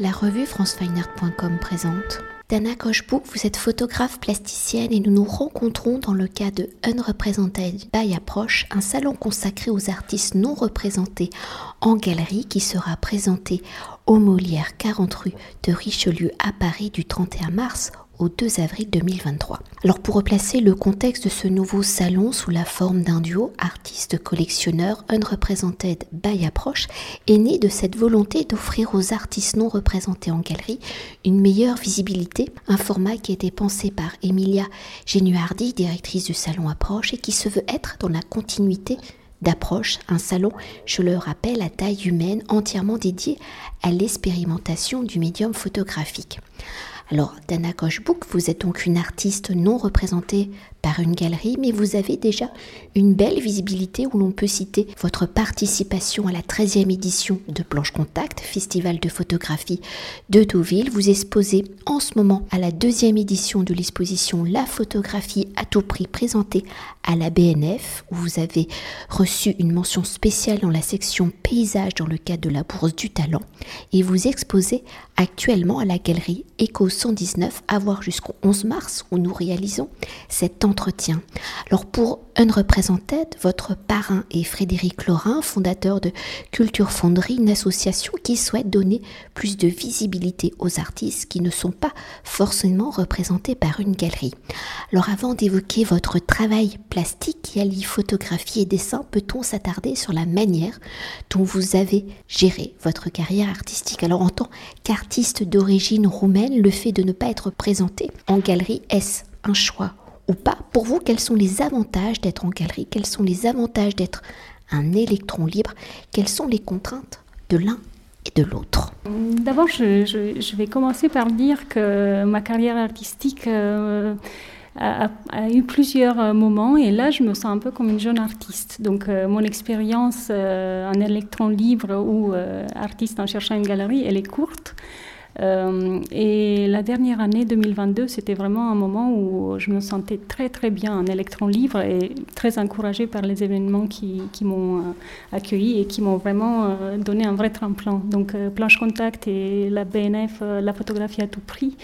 La revue francefineart.com présente. Dana Kochbouk, vous êtes photographe plasticienne et nous nous rencontrons dans le cas de Unrepresented by Approach, un salon consacré aux artistes non représentés en galerie qui sera présenté au Molière 40 rue de Richelieu à Paris du 31 mars au 2 avril 2023. Alors pour replacer le contexte de ce nouveau salon sous la forme d'un duo artiste-collectionneur Unrepresented by Approach est né de cette volonté d'offrir aux artistes non représentés en galerie une meilleure visibilité, un format qui a été pensé par Emilia Genuardi, directrice du salon Approche et qui se veut être dans la continuité d'approche, un salon, je le rappelle, à taille humaine, entièrement dédié à l'expérimentation du médium photographique. Alors, Dana Kochbook, vous êtes donc une artiste non représentée par une galerie, mais vous avez déjà une belle visibilité où l'on peut citer votre participation à la 13e édition de Planche Contact, festival de photographie de Deauville. Vous exposez en ce moment à la deuxième édition de l'exposition La photographie à tout prix présentée à la BNF, où vous avez reçu une mention spéciale dans la section paysage dans le cadre de la Bourse du Talent. Et vous exposez actuellement à la galerie Eco 119 à voir jusqu'au 11 mars où nous réalisons cet Alors pour Unrepresented, votre parrain est Frédéric Laurin, fondateur de Culture Fonderie, une association qui souhaite donner plus de visibilité aux artistes qui ne sont pas forcément représentés par une galerie. Alors avant d'évoquer votre travail plastique qui allie photographie et dessin, peut-on s'attarder sur la manière dont vous avez géré votre carrière artistique? Alors en tant qu'artiste d'origine roumaine, le fait de ne pas être présenté en galerie, est-ce un choix ou pas Pour vous, quels sont les avantages d'être en galerie Quels sont les avantages d'être un électron libre Quelles sont les contraintes de l'un et de l'autre D'abord, je, vais commencer par dire que ma carrière artistique euh, a, eu plusieurs moments et là, je me sens un peu comme une jeune artiste. Donc, euh, mon expérience euh, en électron libre ou artiste en cherchant une galerie, elle est courte. Euh, et la dernière année 2022, c'était vraiment un moment où je me sentais très très bien en électron libre et très encouragée par les événements qui, m'ont euh, accueilli et qui m'ont vraiment euh, donné un vrai tremplin. Donc Planche Contact et la BNF, la photographie à tout prix,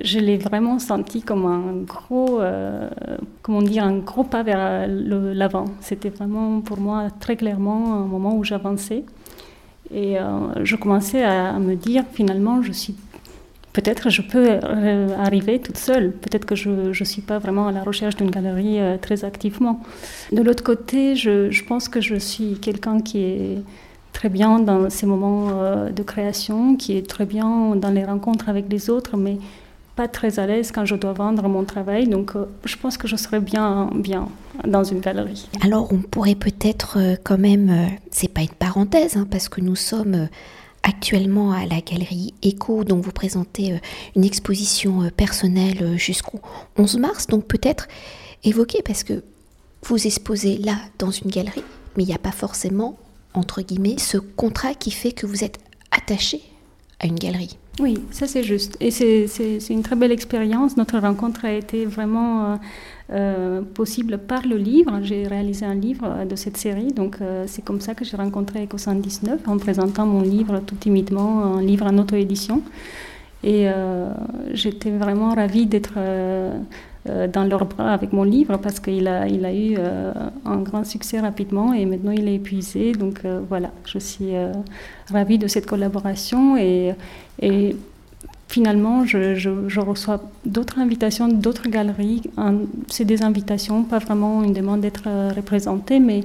je l'ai vraiment senti comme un gros, comment dire, un gros pas vers l'avant. C'était vraiment pour moi très clairement un moment où j'avançais. Et euh, je commençais à, me dire, finalement, je suis peut-être je peux euh, arriver toute seule. Peut-être que je ne suis pas vraiment à la recherche d'une galerie euh, très activement. De l'autre côté, je, pense que je suis quelqu'un qui est très bien dans ces moments de création, qui est très bien dans les rencontres avec les autres, mais pas très à l'aise quand je dois vendre mon travail. Donc, euh, je pense que je serais bien, bien dans une galerie. Alors, on pourrait peut-être euh, quand même, euh, c'est pas une parenthèse, hein, parce que nous sommes actuellement à la galerie Echo, dont vous présentez une exposition personnelle jusqu'au 11 mars. Donc, peut-être évoquer, parce que vous exposez là dans une galerie, mais il n'y a pas forcément, entre guillemets, ce contrat qui fait que vous êtes attaché à une galerie. Oui, ça c'est juste. Et c'est une très belle expérience. Notre rencontre a été vraiment euh, euh, possible par le livre. J'ai réalisé un livre euh, de cette série. Donc c'est comme ça que j'ai rencontré Eco 119 en présentant mon livre tout timidement, un livre en auto-édition. Et j'étais vraiment ravie d'être euh, dans leurs bras avec mon livre parce qu'il a, il a eu euh, un grand succès rapidement et maintenant il est épuisé. Donc euh, voilà, je suis ravie de cette collaboration et, et finalement je, je, je reçois d'autres invitations d'autres galeries. C'est des invitations, pas vraiment une demande d'être représentée, mais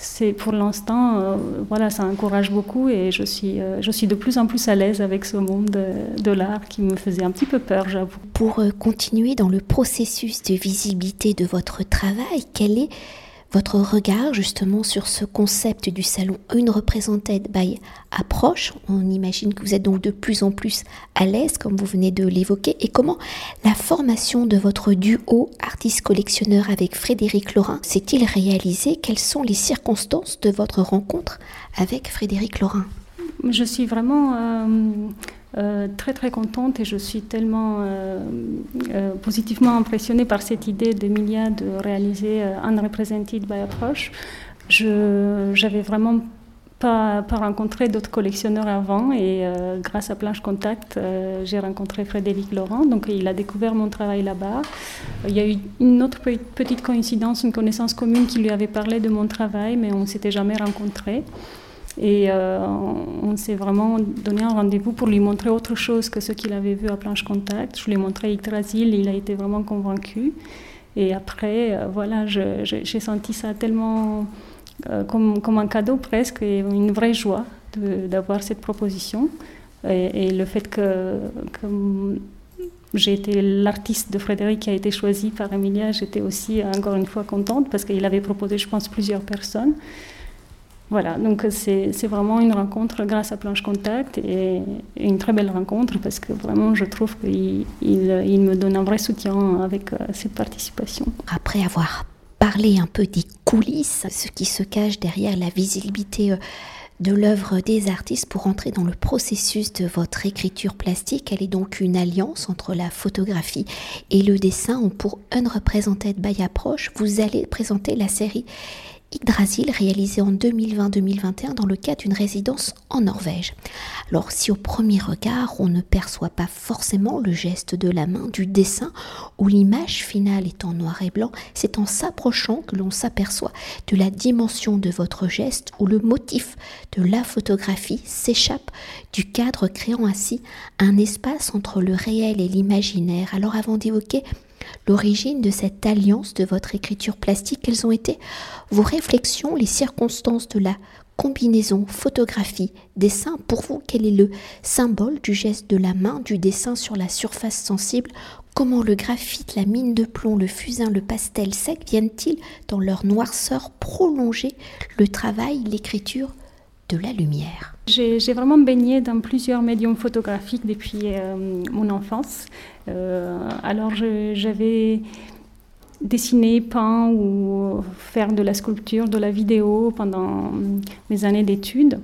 c'est pour l'instant, euh, voilà, ça encourage beaucoup et je suis, euh, je suis de plus en plus à l'aise avec ce monde de, de l'art qui me faisait un petit peu peur, j'avoue. Pour euh, continuer dans le processus de visibilité de votre travail, quel est votre regard justement sur ce concept du salon Une Represented by Approche. On imagine que vous êtes donc de plus en plus à l'aise, comme vous venez de l'évoquer, et comment la formation de votre duo artiste-collectionneur avec Frédéric Laurin s'est-il réalisé Quelles sont les circonstances de votre rencontre avec Frédéric Laurin Je suis vraiment euh, euh, très très contente et je suis tellement euh, euh, positivement impressionnée par cette idée d'Emilia de réaliser Unrepresented by Approach. J'avais vraiment pas, pas rencontré d'autres collectionneurs avant et grâce à Planche Contact, j'ai rencontré Frédéric Laurent. Donc il a découvert mon travail là-bas. Il y a eu une autre petite coïncidence, une connaissance commune qui lui avait parlé de mon travail, mais on ne s'était jamais rencontrés. Et euh, on, s'est vraiment donné un rendez-vous pour lui montrer autre chose que ce qu'il avait vu à Planche Contact. Je lui ai montré Yggdrasil, il a été vraiment convaincu. Et après, voilà, j'ai senti ça tellement euh, comme, un cadeau presque et une vraie joie d'avoir cette proposition. Et, le fait que, j'ai été l'artiste de Frédéric qui a été choisi par Emilia, j'étais aussi encore une fois contente parce qu'il avait proposé, je pense, plusieurs personnes. Voilà, donc c'est vraiment une rencontre grâce à Planche Contact et, une très belle rencontre parce que vraiment je trouve qu'il il, il, me donne un vrai soutien avec euh, cette participation. Après avoir parler un peu des coulisses, ce qui se cache derrière la visibilité euh, de l'œuvre des artistes pour entrer dans le processus de votre écriture plastique. Elle est donc une alliance entre la photographie et le dessin pour Unrepresented by Approach, vous allez présenter la série Yggdrasil réalisé en 2020-2021 dans le cadre d'une résidence en Norvège. Alors si au premier regard on ne perçoit pas forcément le geste de la main du dessin où l'image finale est en noir et blanc, c'est en s'approchant que l'on s'aperçoit de la dimension de votre geste où le motif de la photographie s'échappe du cadre créant ainsi un espace entre le réel et l'imaginaire. Alors avant d'évoquer l'origine de cette alliance de votre écriture plastique, quelles ont été vos réflexions, les circonstances de la combinaison photographie-dessin Pour vous, quel est le symbole du geste de la main, du dessin sur la surface sensible? Comment le graphite, la mine de plomb, le fusain, le pastel sec viennent-ils, dans leur noirceur, prolonger le travail, l'écriture de la lumière J'ai vraiment baigné dans plusieurs médiums photographiques depuis euh, mon enfance. Euh, alors j'avais dessiné, peint ou faire de la sculpture, de la vidéo pendant mes années d'études.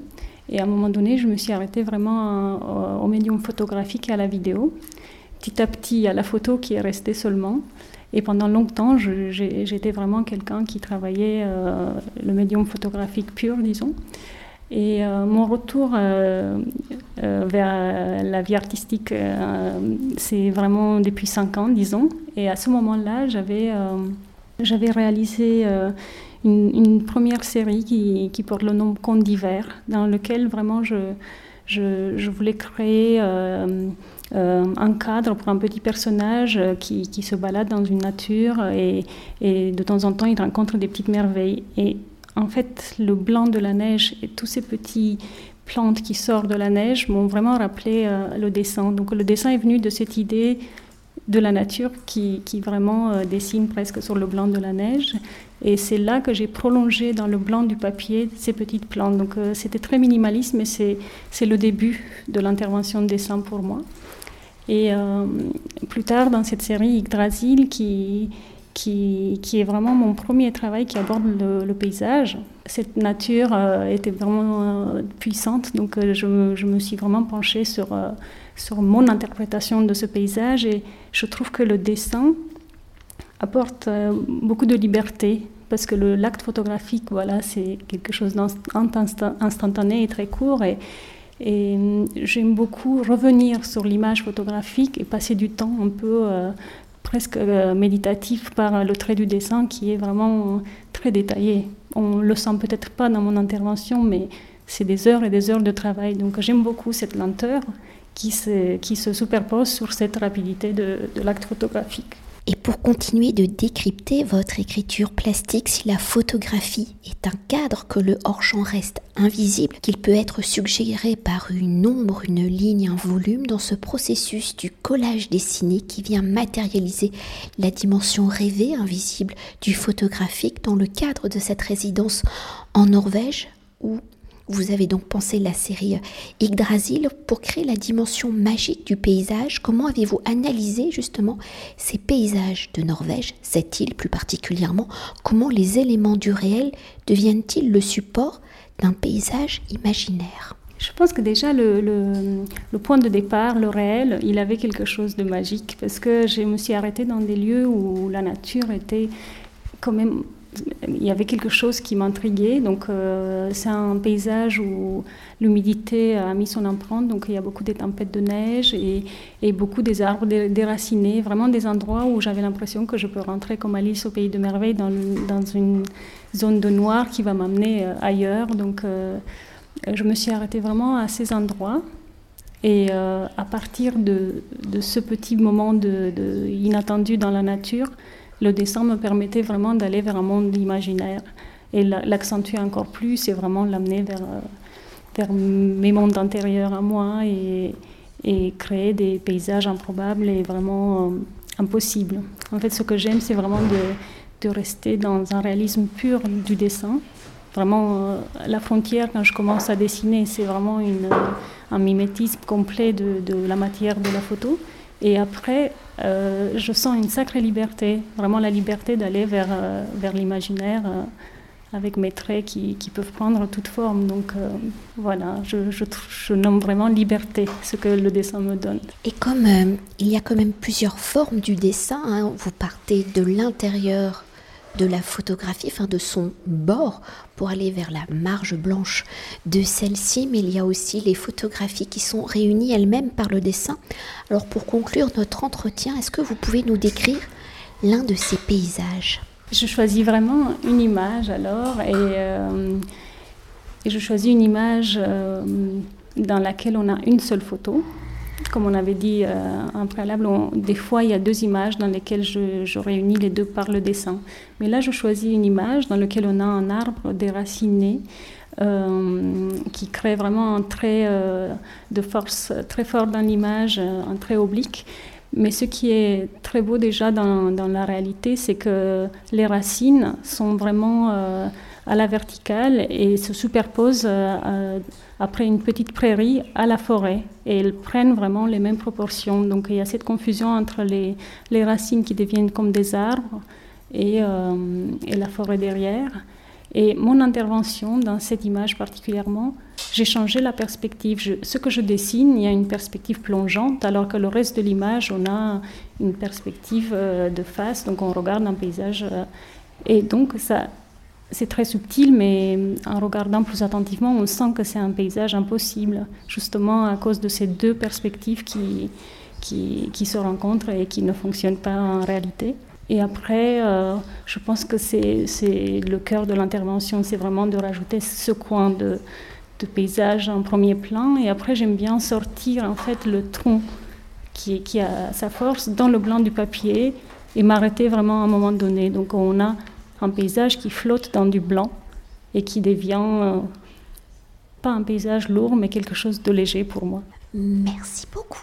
Et à un moment donné, je me suis arrêtée vraiment euh, au médium photographique et à la vidéo. Petit à petit, à la photo qui est restée seulement. Et pendant longtemps, j'étais vraiment quelqu'un qui travaillait le médium photographique pur, disons. Et euh, mon retour euh, euh, vers la vie artistique, c'est vraiment depuis cinq ans, disons. Et à ce moment-là, j'avais, j'avais réalisé une, première série qui, porte le nom Conte d'hiver, dans lequel vraiment je, je, je voulais créer un cadre pour un petit personnage qui, qui, se balade dans une nature et, et, de temps en temps il rencontre des petites merveilles. Et en fait, le blanc de la neige et tous ces petits plantes qui sortent de la neige m'ont vraiment rappelé euh, le dessin. Donc le dessin est venu de cette idée de la nature qui, vraiment euh, dessine presque sur le blanc de la neige. Et c'est là que j'ai prolongé dans le blanc du papier ces petites plantes. Donc euh, c'était très minimaliste, mais c'est le début de l'intervention de dessin pour moi. Et plus tard, dans cette série Yggdrasil, qui, qui, est vraiment mon premier travail qui aborde le, paysage. Cette nature euh, était vraiment euh, puissante, donc euh, je, me, suis vraiment penchée sur, sur mon interprétation de ce paysage et je trouve que le dessin apporte beaucoup de liberté parce que l'acte photographique, voilà, c'est quelque chose d'instantané et très court et, et j'aime beaucoup revenir sur l'image photographique et passer du temps un peu presque euh, méditatif par le trait du dessin qui est vraiment très détaillé. On le sent peut-être pas dans mon intervention, mais c'est des heures et des heures de travail. Donc j'aime beaucoup cette lenteur qui se, qui se superpose sur cette rapidité de l'acte photographique. Et pour continuer de décrypter votre écriture plastique, si la photographie est un cadre, que le hors-champ reste invisible, qu'il peut être suggéré par une ombre, une ligne, un volume, dans ce processus du collage dessiné qui vient matérialiser la dimension rêvée, invisible du photographique dans le cadre de cette résidence en Norvège où vous avez donc pensé la série Yggdrasil pour créer la dimension magique du paysage. Comment avez-vous analysé justement ces paysages de Norvège, cette île plus particulièrement? Comment les éléments du réel deviennent-ils le support d'un paysage imaginaire? Je pense que déjà le, le, point de départ, le réel, il avait quelque chose de magique parce que je me suis arrêtée dans des lieux où la nature était quand même il y avait quelque chose qui m'intriguait. Donc, euh, c'est un paysage où l'humidité a mis son empreinte. Donc, il y a beaucoup de tempêtes de neige et, beaucoup des arbres déracinés. Vraiment des endroits où j'avais l'impression que je peux rentrer comme Alice au pays de merveille dans, une zone de noir qui va m'amener euh, ailleurs. Donc, euh, je me suis arrêtée vraiment à ces endroits. Et à partir de, ce petit moment de inattendu dans la nature, le dessin me permettait vraiment d'aller vers un monde imaginaire et l'accentuer encore plus et vraiment l'amener vers, euh, mes mondes intérieurs à moi et, créer des paysages improbables et vraiment euh, impossibles. En fait, ce que j'aime, c'est vraiment de, rester dans un réalisme pur du dessin. Vraiment, euh, la frontière, quand je commence à dessiner, c'est vraiment un mimétisme complet de la matière de la photo. Et après, euh, je sens une sacrée liberté, vraiment la liberté d'aller vers, euh, vers l'imaginaire euh, avec mes traits qui, qui, peuvent prendre toute forme. Donc voilà, je, nomme vraiment liberté, ce que le dessin me donne. Et comme il y a quand même plusieurs formes du dessin, hein, vous partez de l'intérieur de la photographie, enfin de son bord, pour aller vers la marge blanche de celle-ci, mais il y a aussi les photographies qui sont réunies elles-mêmes par le dessin. Alors pour conclure notre entretien, est-ce que vous pouvez nous décrire l'un de ces paysages? Je choisis vraiment une image alors, et, euh, je choisis une image euh, dans laquelle on a une seule photo comme on avait dit euh, en préalable, des fois il y a deux images dans lesquelles je, réunis les deux par le dessin. Mais là, je choisis une image dans laquelle on a un arbre déraciné euh, qui crée vraiment un trait euh, de force très fort dans l'image, un trait oblique. Mais ce qui est très beau déjà dans, la réalité, c'est que les racines sont vraiment euh, à la verticale et se superposent euh, après une petite prairie à la forêt. Et elles prennent vraiment les mêmes proportions. Donc il y a cette confusion entre les, les racines qui deviennent comme des arbres et, euh, et la forêt derrière. Et mon intervention dans cette image particulièrement, j'ai changé la perspective. Ce que je dessine, il y a une perspective plongeante, alors que le reste de l'image, on a une perspective euh, de face, donc on regarde un paysage. Euh, et donc ça, c'est très subtil, mais en regardant plus attentivement, on sent que c'est un paysage impossible, justement à cause de ces deux perspectives qui, qui se rencontrent et qui ne fonctionnent pas en réalité. Et après, euh, je pense que c'est le cœur de l'intervention, c'est vraiment de rajouter ce coin de, paysage en premier plan. Et après, j'aime bien sortir en fait le tronc qui, qui a sa force dans le blanc du papier et m'arrêter vraiment à un moment donné. Donc on a un paysage qui flotte dans du blanc et qui devient euh, pas un paysage lourd, mais quelque chose de léger pour moi. Merci beaucoup.